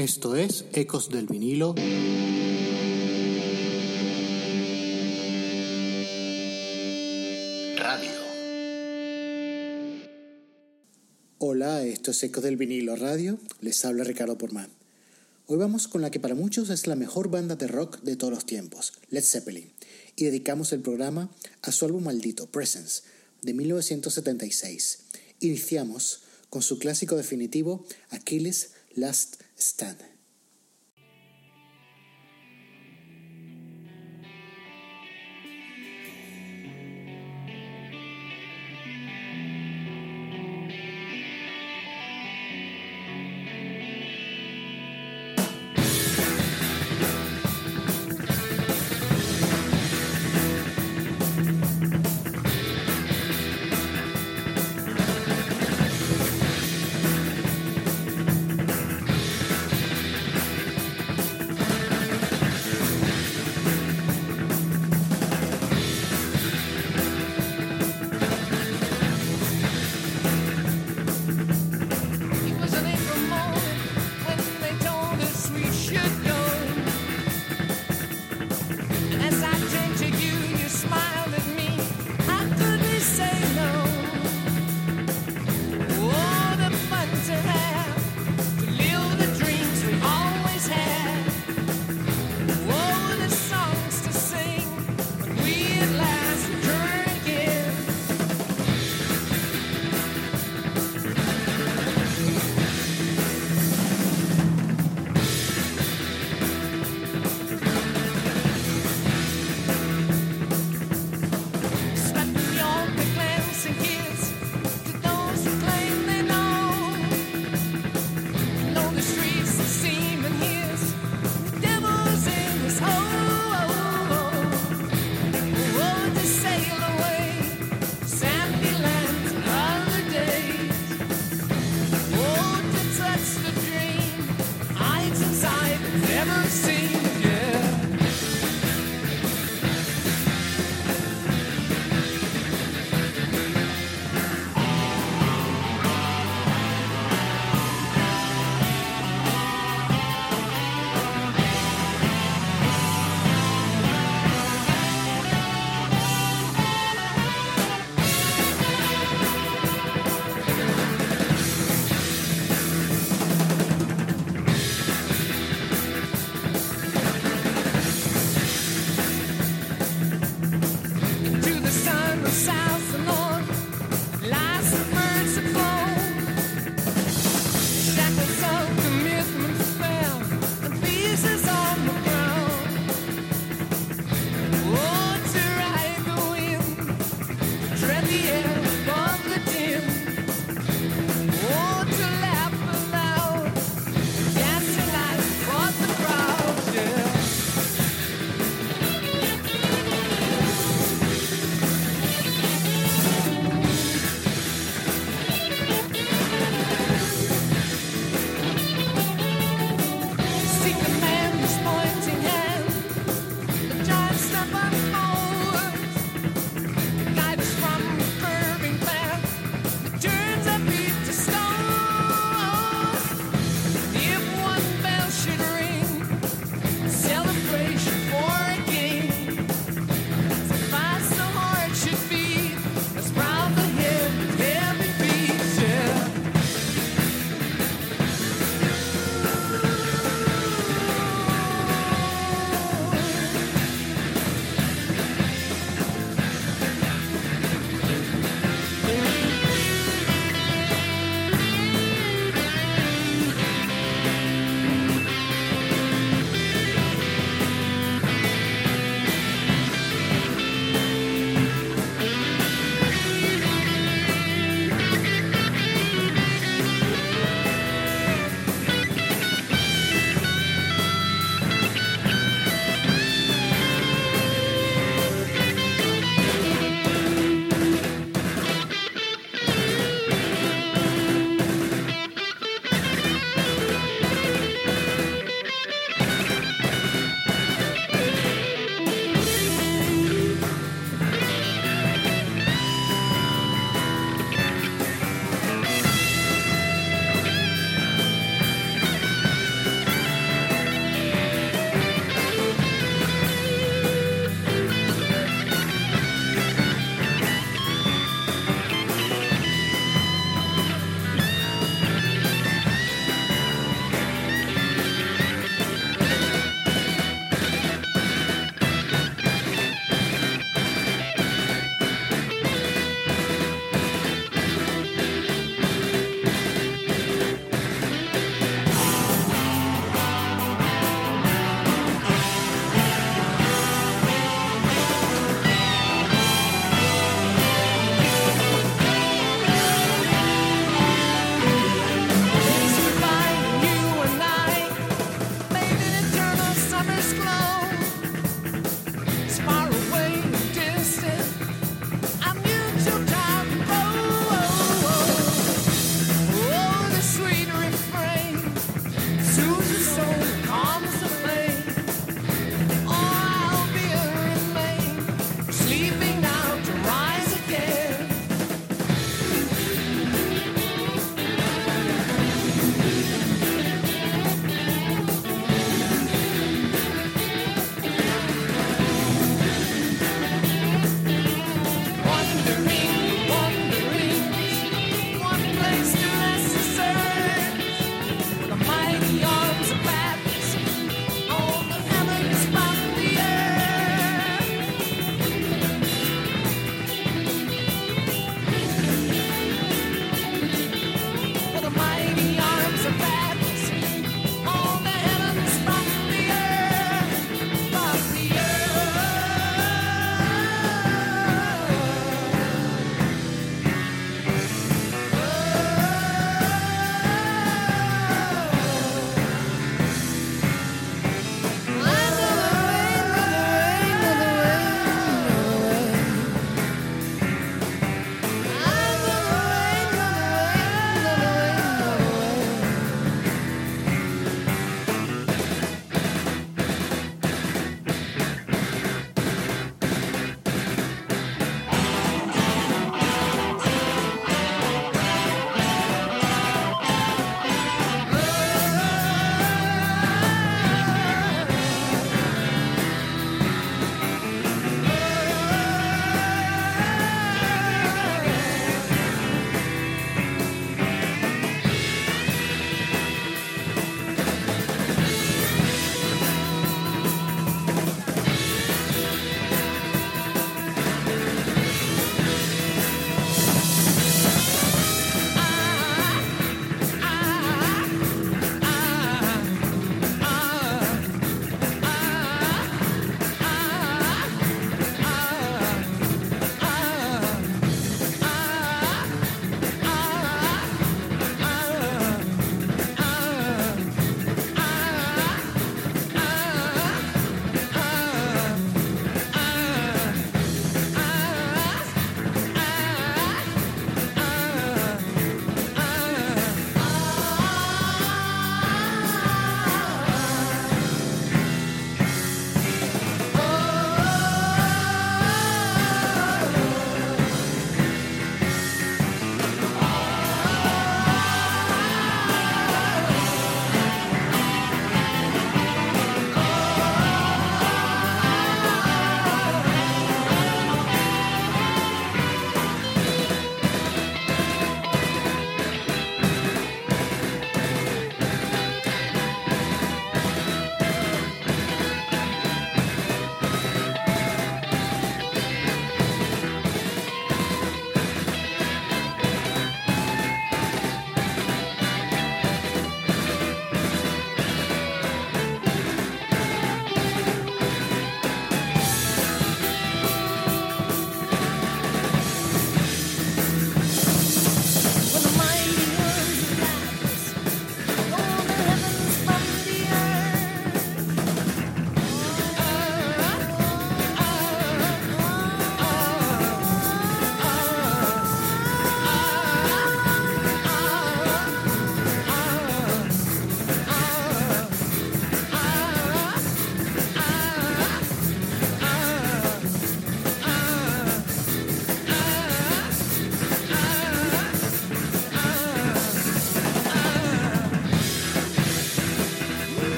Esto es Ecos del vinilo. Radio. Hola, esto es Ecos del vinilo radio. Les habla Ricardo Porman. Hoy vamos con la que para muchos es la mejor banda de rock de todos los tiempos, Led Zeppelin, y dedicamos el programa a su álbum maldito, Presence, de 1976. Iniciamos con su clásico definitivo, Achilles Last Stand.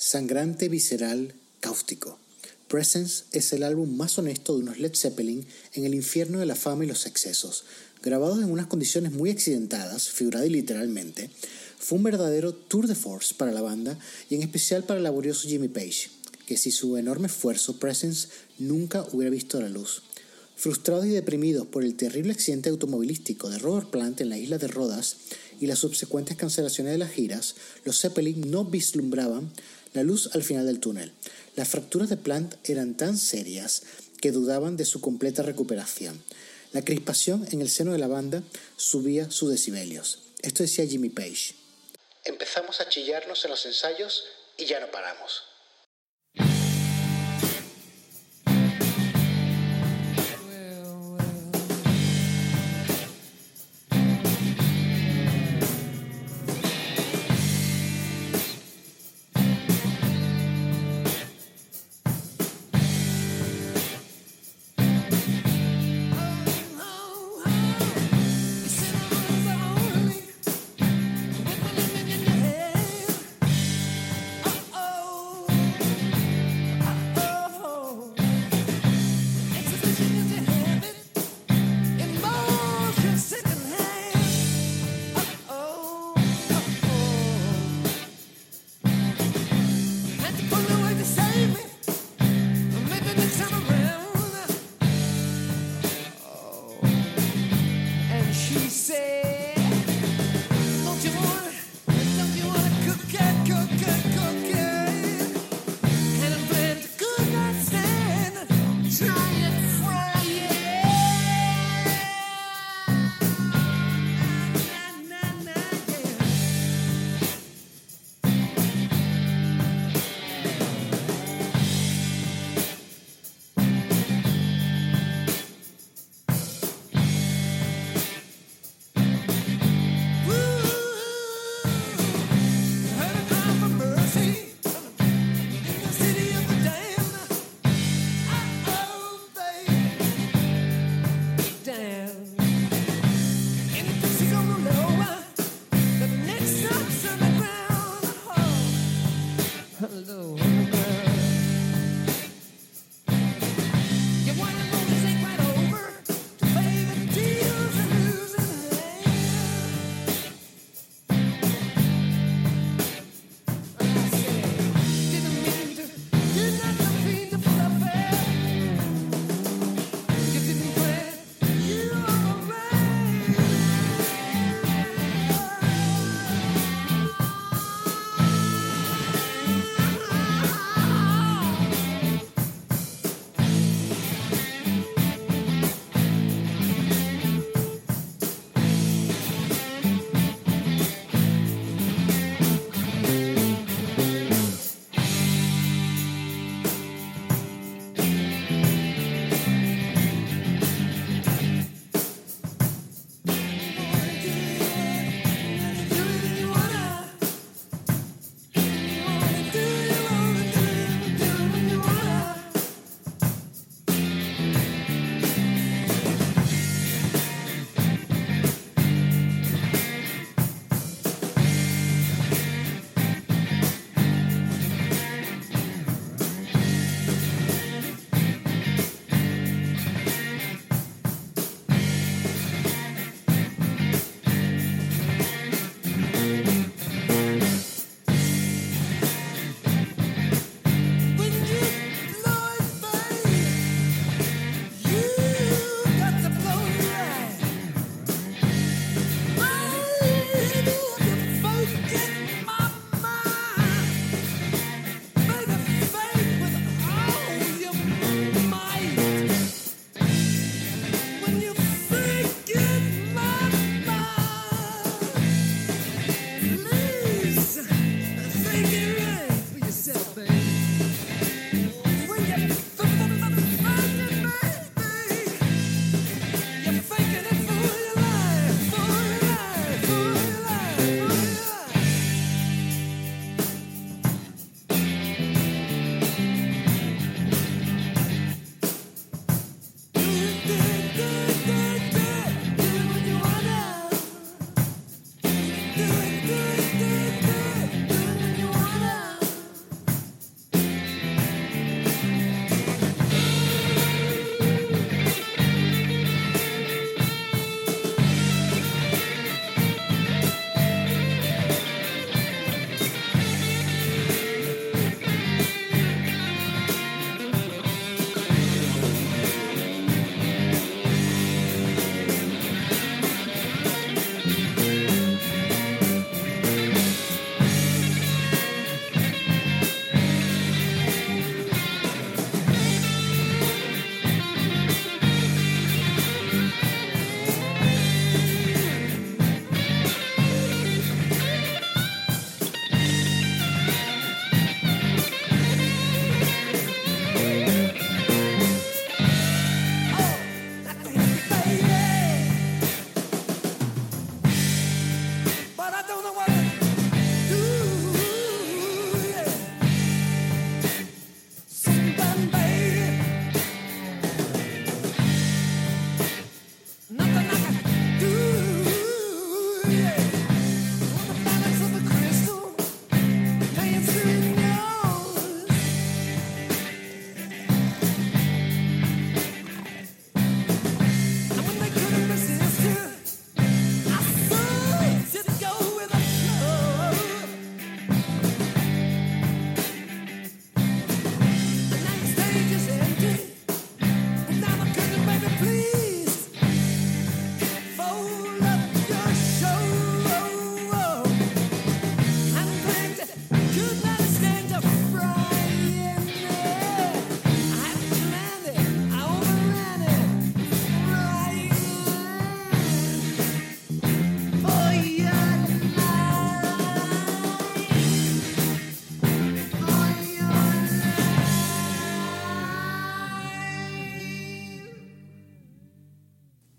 Sangrante, visceral, cáustico. Presence es el álbum más honesto de unos Led Zeppelin en el infierno de la fama y los excesos. Grabados en unas condiciones muy accidentadas, figurada y literalmente, fue un verdadero tour de force para la banda y en especial para el laborioso Jimmy Page, que sin su enorme esfuerzo Presence nunca hubiera visto la luz. Frustrados y deprimidos por el terrible accidente automovilístico de Robert Plant en la isla de Rodas y las subsecuentes cancelaciones de las giras, los Zeppelin no vislumbraban la luz al final del túnel. Las fracturas de Plant eran tan serias que dudaban de su completa recuperación. La crispación en el seno de la banda subía sus decibelios. Esto decía Jimmy Page. Empezamos a chillarnos en los ensayos y ya no paramos.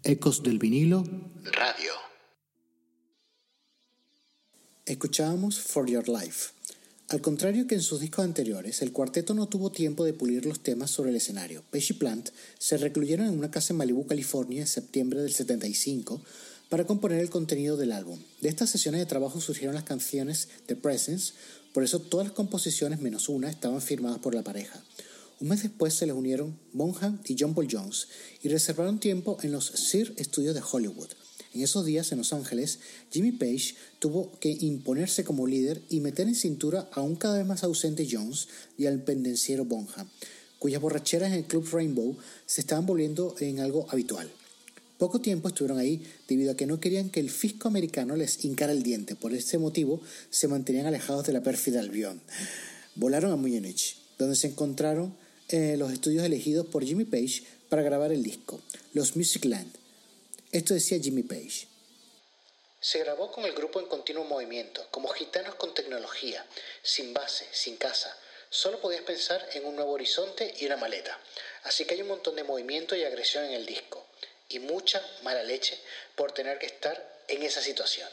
Ecos del vinilo Radio. Escuchábamos For Your Life. Al contrario que en sus discos anteriores, el cuarteto no tuvo tiempo de pulir los temas sobre el escenario. Page y Plant se recluyeron en una casa en Malibu, California, en septiembre del 75 para componer el contenido del álbum. De estas sesiones de trabajo surgieron las canciones The Presence, por eso todas las composiciones menos una estaban firmadas por la pareja. Un mes después se les unieron Bonham y John Paul Jones y reservaron tiempo en los Sir Studios de Hollywood. En esos días en Los Ángeles, Jimmy Page tuvo que imponerse como líder y meter en cintura a un cada vez más ausente Jones y al pendenciero Bonham, cuyas borracheras en el Club Rainbow se estaban volviendo en algo habitual. Poco tiempo estuvieron ahí debido a que no querían que el fisco americano les hincara el diente. Por ese motivo se mantenían alejados de la pérfida Albion. Volaron a Múnich, donde se encontraron eh, los estudios elegidos por Jimmy Page para grabar el disco, los Musicland. Esto decía Jimmy Page. Se grabó con el grupo en continuo movimiento, como gitanos con tecnología, sin base, sin casa. Solo podías pensar en un nuevo horizonte y una maleta. Así que hay un montón de movimiento y agresión en el disco y mucha mala leche por tener que estar en esa situación.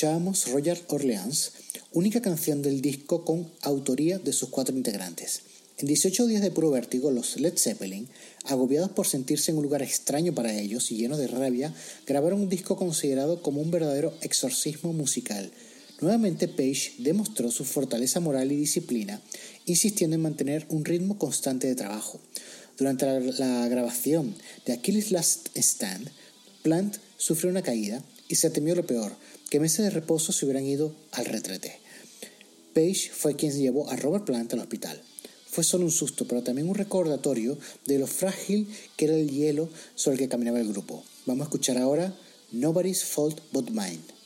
Escuchábamos Roger Orleans, única canción del disco con autoría de sus cuatro integrantes. En 18 días de puro vértigo, los Led Zeppelin, agobiados por sentirse en un lugar extraño para ellos y llenos de rabia, grabaron un disco considerado como un verdadero exorcismo musical. Nuevamente Page demostró su fortaleza moral y disciplina, insistiendo en mantener un ritmo constante de trabajo. Durante la, la grabación de Achilles Last Stand, Plant sufrió una caída y se temió lo peor, que meses de reposo se hubieran ido al retrete. Page fue quien llevó a Robert Plant al hospital. Fue solo un susto, pero también un recordatorio de lo frágil que era el hielo sobre el que caminaba el grupo. Vamos a escuchar ahora Nobody's Fault But Mine.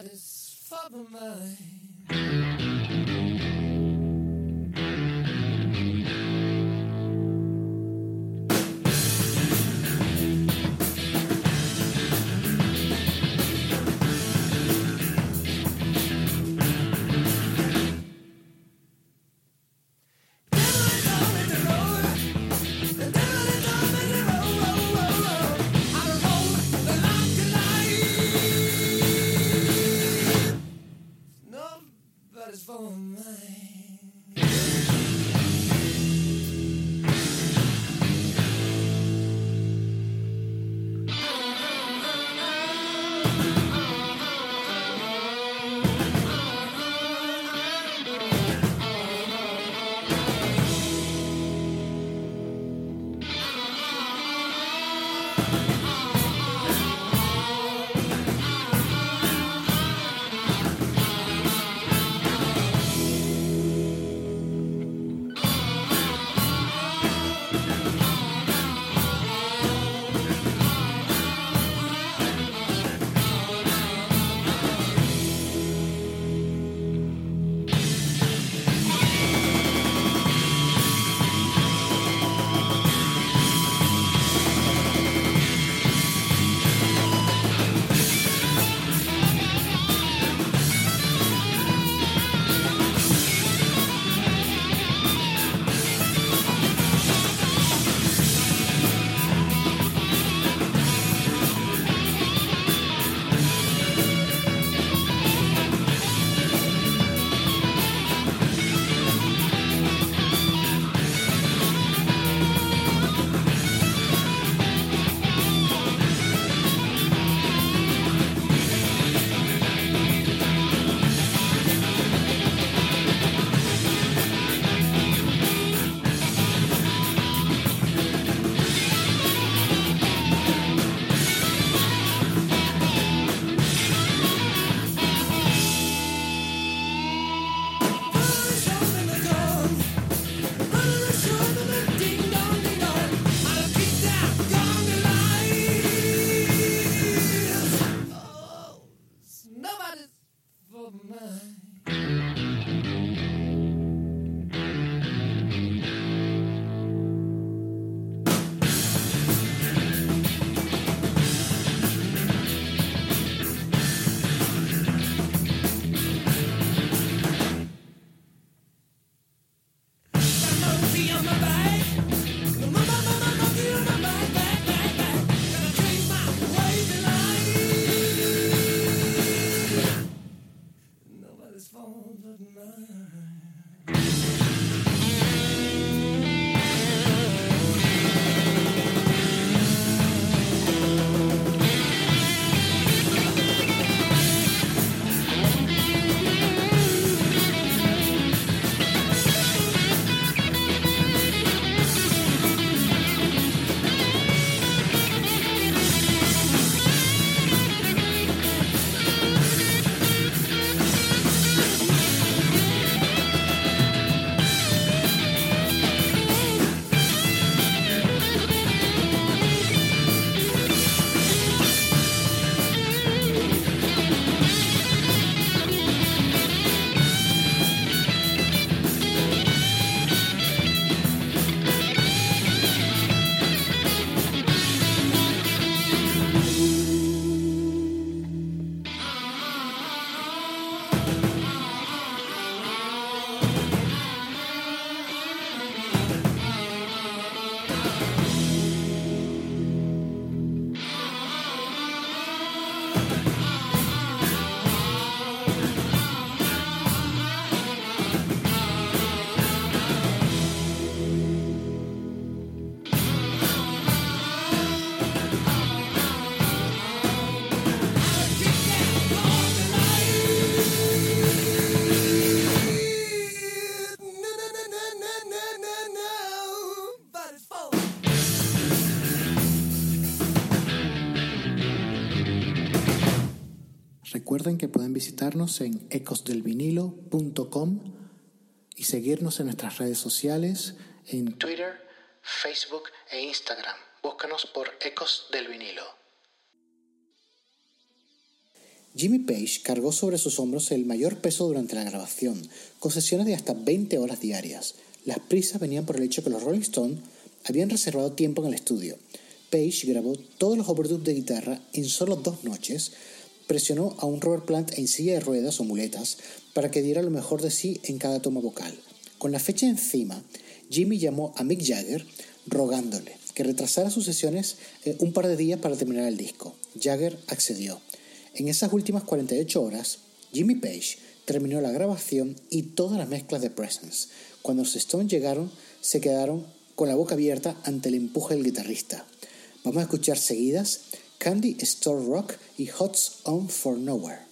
It's for but mind. Recuerden que pueden visitarnos en ecosdelvinilo.com y seguirnos en nuestras redes sociales en Twitter, Facebook e Instagram. Búscanos por Ecos del Vinilo. Jimmy Page cargó sobre sus hombros el mayor peso durante la grabación, con sesiones de hasta 20 horas diarias. Las prisas venían por el hecho que los Rolling Stones habían reservado tiempo en el estudio. Page grabó todos los overdubs de guitarra en solo dos noches, presionó a un Robert Plant en silla de ruedas o muletas para que diera lo mejor de sí en cada toma vocal. Con la fecha encima, Jimmy llamó a Mick Jagger rogándole que retrasara sus sesiones eh, un par de días para terminar el disco. Jagger accedió. En esas últimas 48 horas, Jimmy Page terminó la grabación y todas las mezclas de Presence. Cuando los Stones llegaron, se quedaron con la boca abierta ante el empuje del guitarrista. Vamos a escuchar seguidas Candy Store Rock y Hots On For Nowhere.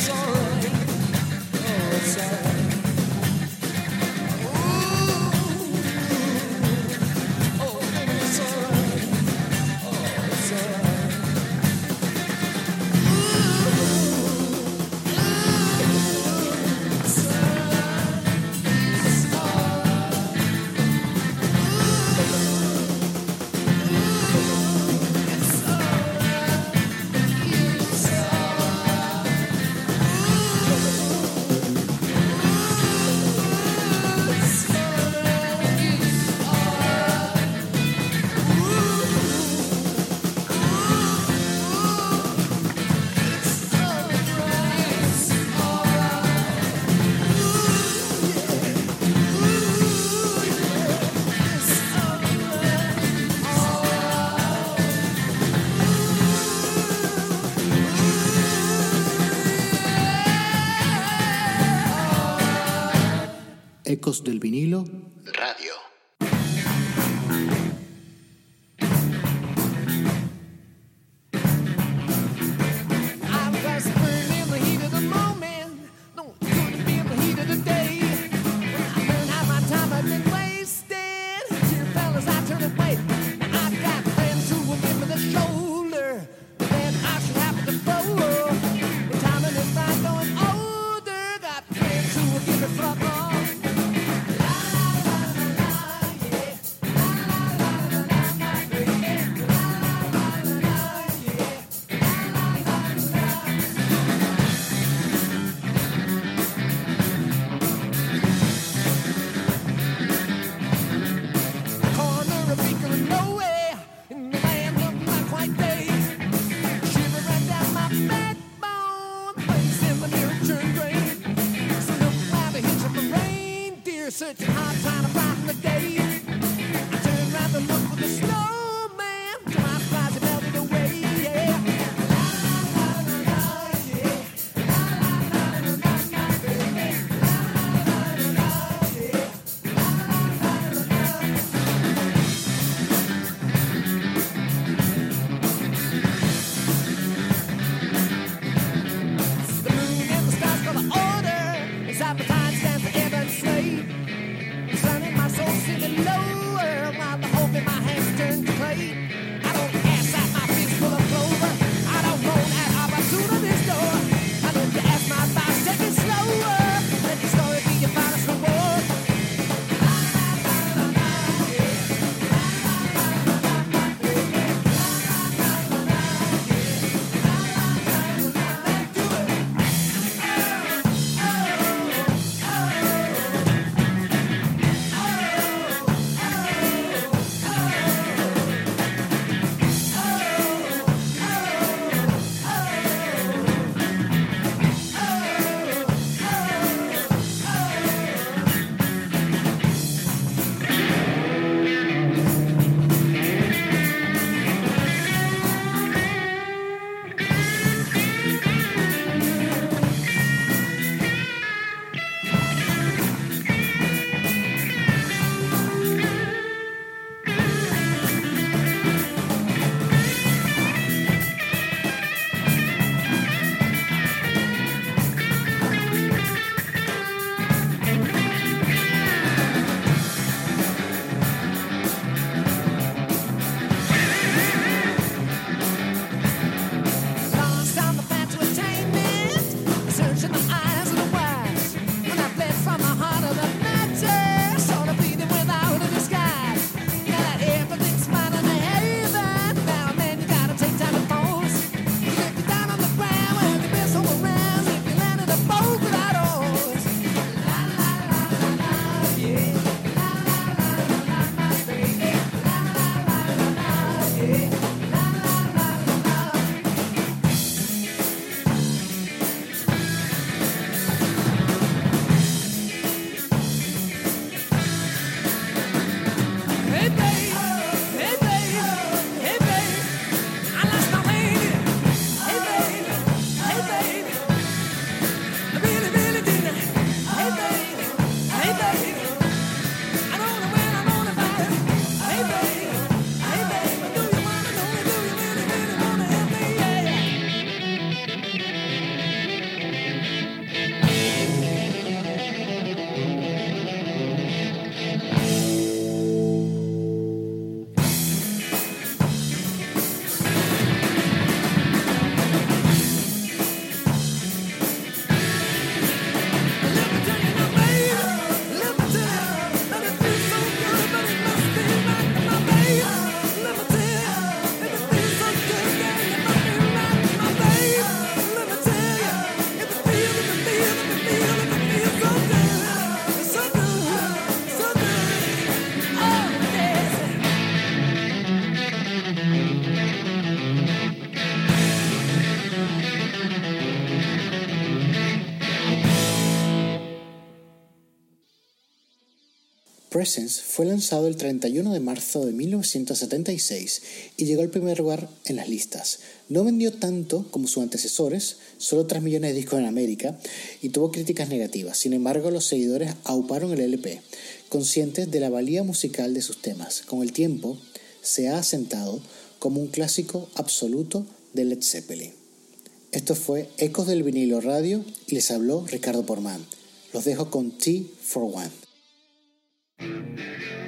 it's alright. Oh, it's alright. Presence fue lanzado el 31 de marzo de 1976 y llegó al primer lugar en las listas. No vendió tanto como sus antecesores, solo 3 millones de discos en América, y tuvo críticas negativas. Sin embargo, los seguidores auparon el LP, conscientes de la valía musical de sus temas. Con el tiempo, se ha asentado como un clásico absoluto de Led Zeppelin. Esto fue Ecos del vinilo radio y les habló Ricardo Porman. Los dejo con T for One. Thank you.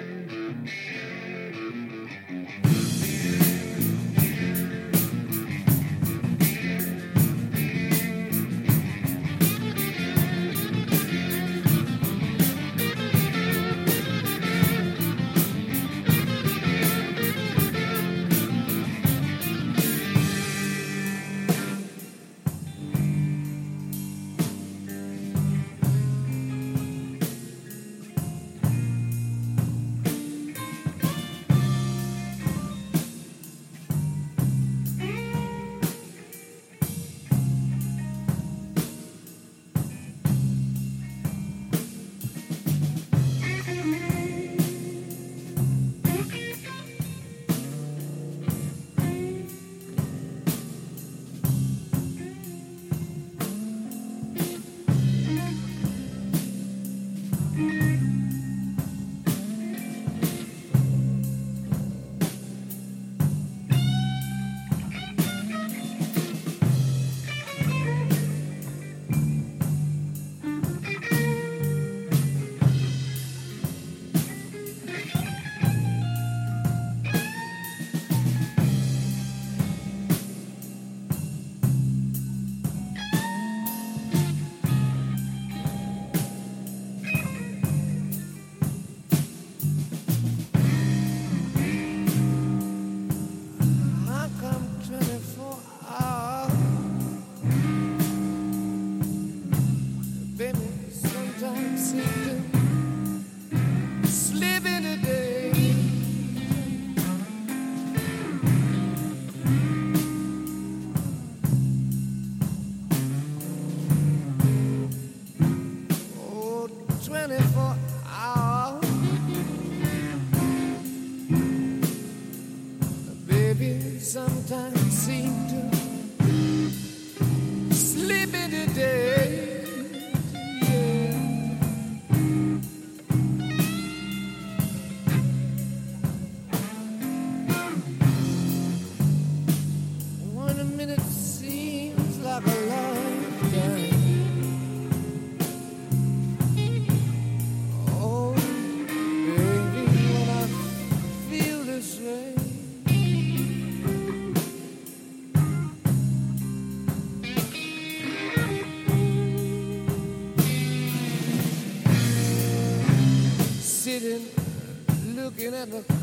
looking at the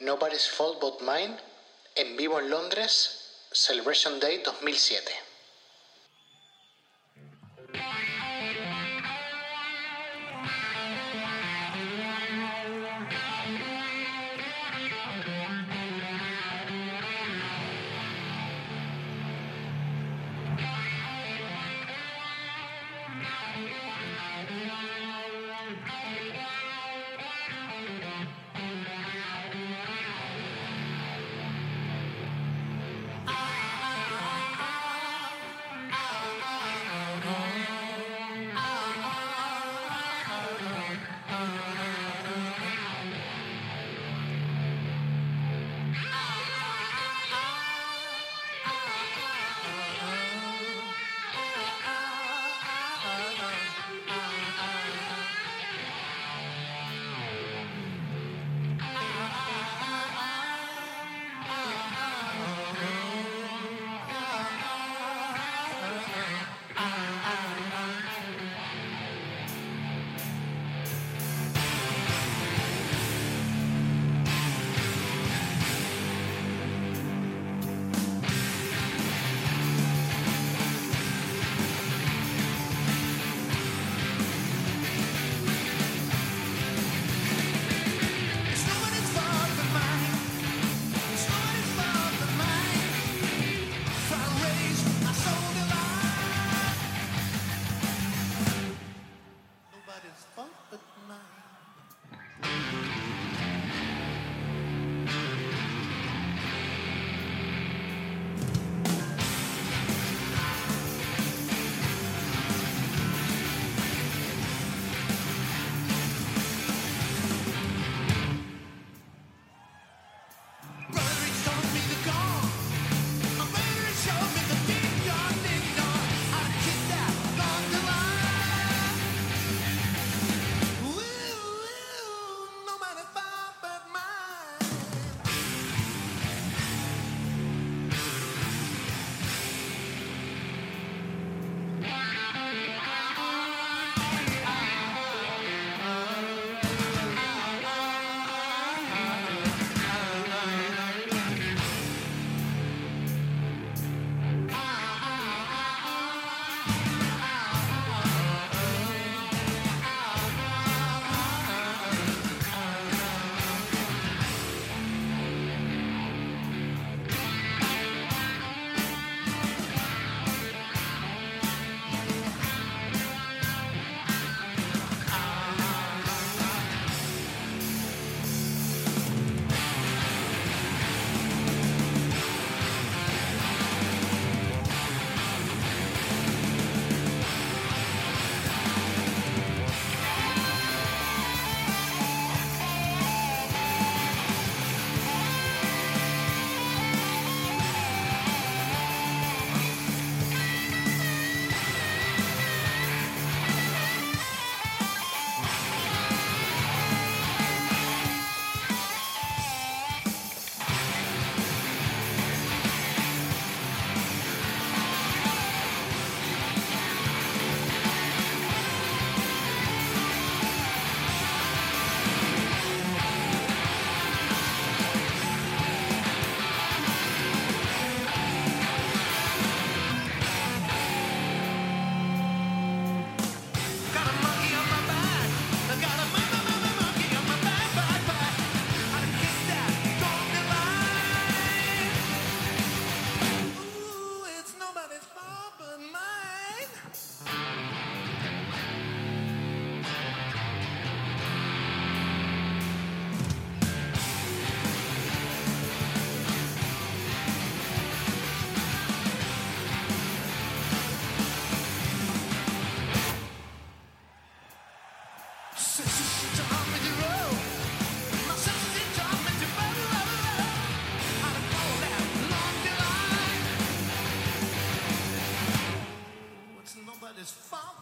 Nobody's Fault But Mine en vivo en Londres, Celebration Day 2007.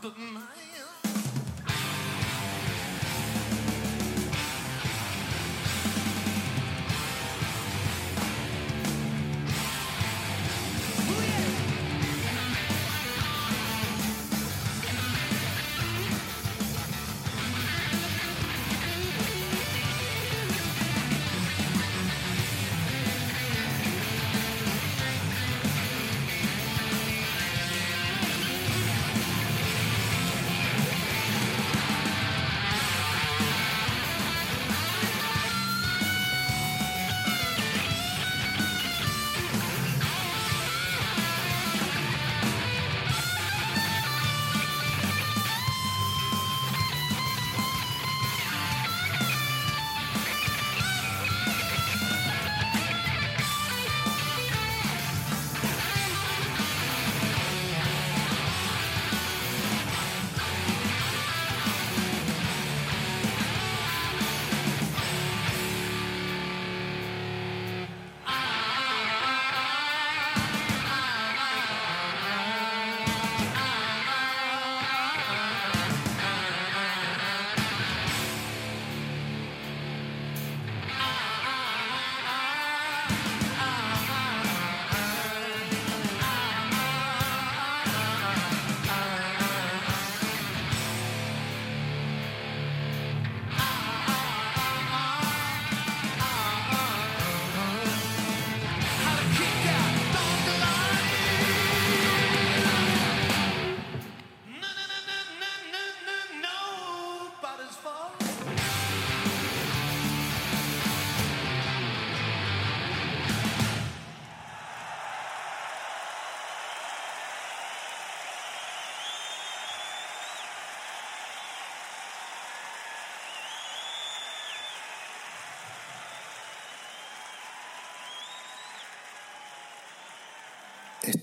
but mine.